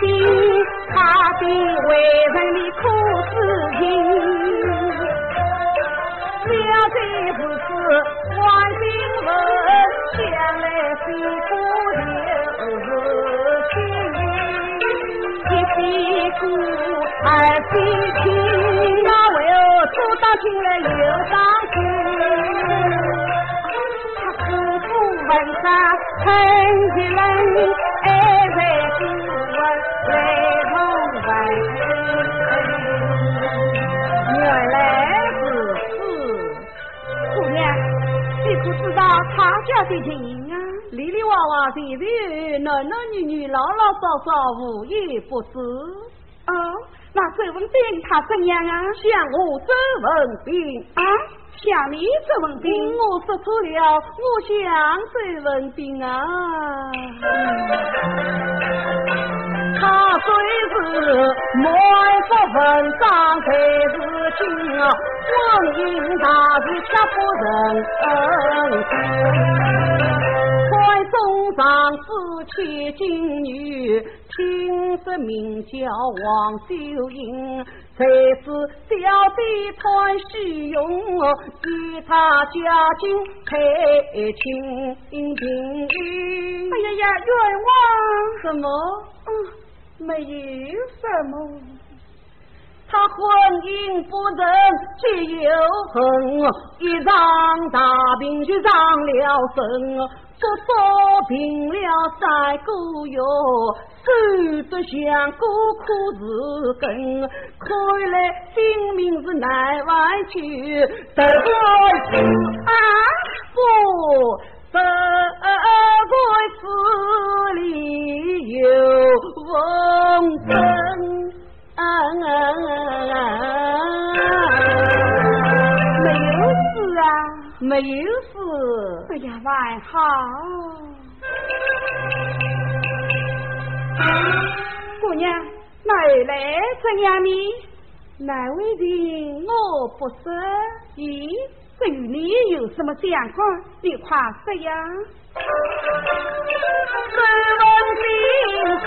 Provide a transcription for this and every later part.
心，他的为人的苦事情。了这不是万金文，想来辛苦就是心，一屁股二屁亲，那为何初当亲来又当亲？他苦苦问啥恨的人，他家的情啊，里里娃娃现在男男女女老老少少无一不知。哦，那周文斌他怎样啊？像我周文斌啊，像你周文斌，我说错了，我像周文斌啊。他虽是满腹文章，才是精啊。光阴大事却不人快送上夫妻金女，听说名叫王秀英，才是小弟团虚荣，与他家境太清贫。哎呀呀，冤枉！什么？嗯，没有什么。他婚姻不仁，却又恨，一场大病就伤了身，不说病了三个月，守着香过苦日根，看来性命是难挽去，得个啊不，得个死。有事。哎呀，还好。姑娘，哪来这样呢？哪位人我不识？咦，对你有什么相关？你快说呀！身问病不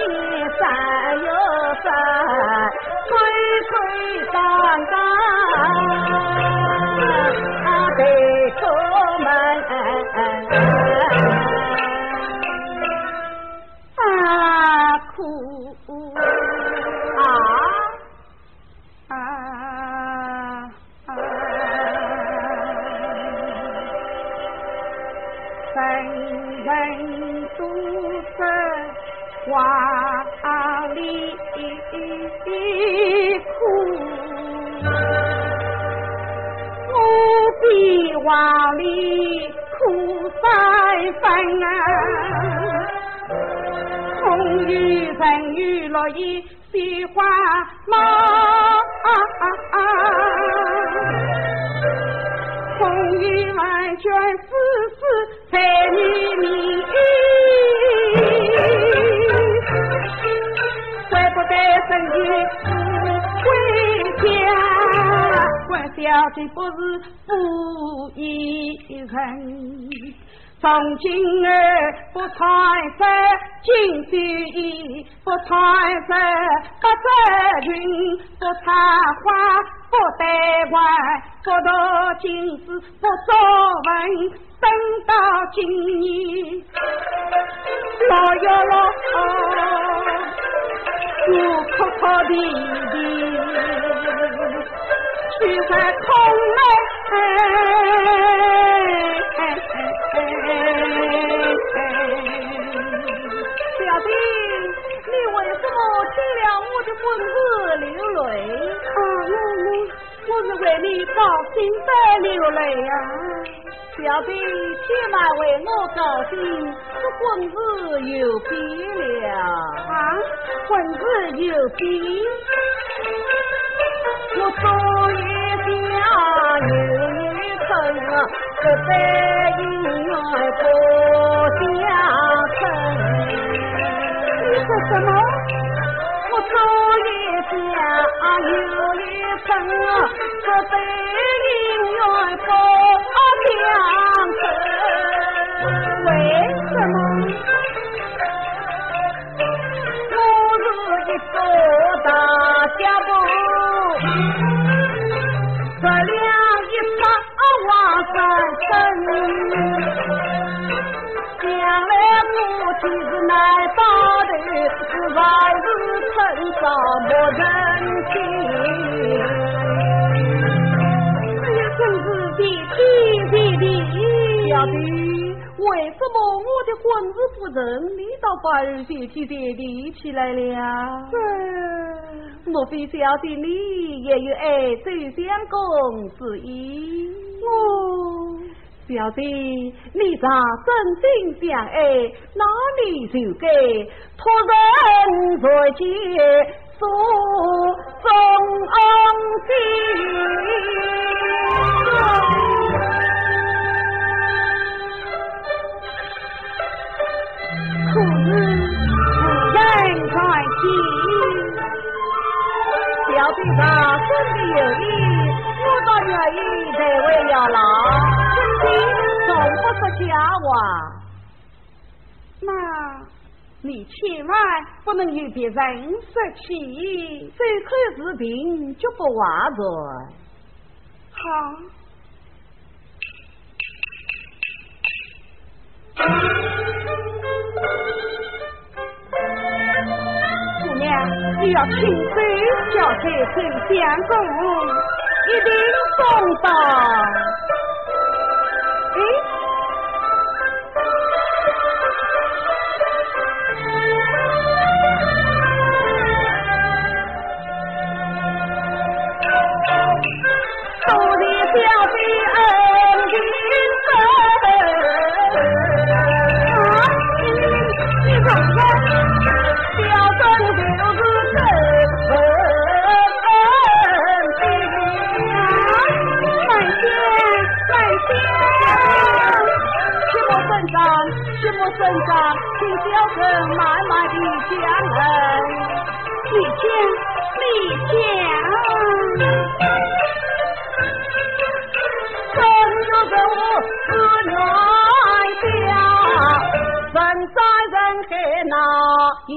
生又生，岁岁生生，谁？啊啊！人人都生。花里哭，我比花里哭三分啊，风雨风雨落雨雪花满。风雨满卷不是负一人，从今儿不睬色，金须衣不睬色，不择群，不插花，不戴冠，不读经史，不作文，等到今年老哟老，我哭哭啼啼。去在空内。你高兴在流泪呀，小弟且慢为我高兴，这婚事有变了啊！婚事有变，我昨有一春。这对姻缘不将来母亲是难保的，是还是。趁早莫人情。小弟，为什么我的婚事不成，你倒反而写起爹地起来了？莫非小弟你也有爱周相公之意？哦，小弟，你若真心相爱，哪里就该托人在前诉衷心。可是夫人在听，小弟他真的有意，我倒愿意在为了老，真心从不说假话。那你千万不能与别人说起，这口视频就不话着。好。姑娘，你要亲手交给丞相公，一定送到。的讲来，你讲，你讲。生着我是冤家，人在人海那阴，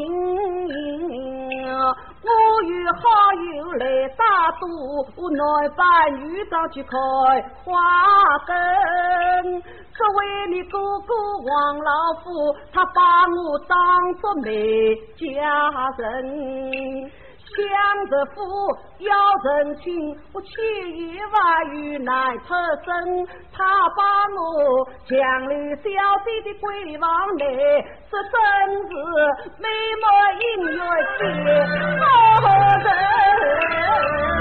我与好友来打赌，内班女长去开花根。可为你哥哥王老夫，他把我当作妹家人。想着夫要成亲，我千言万语难出声。他把我强留小姐的闺房内，这真是美梦音乐节好人。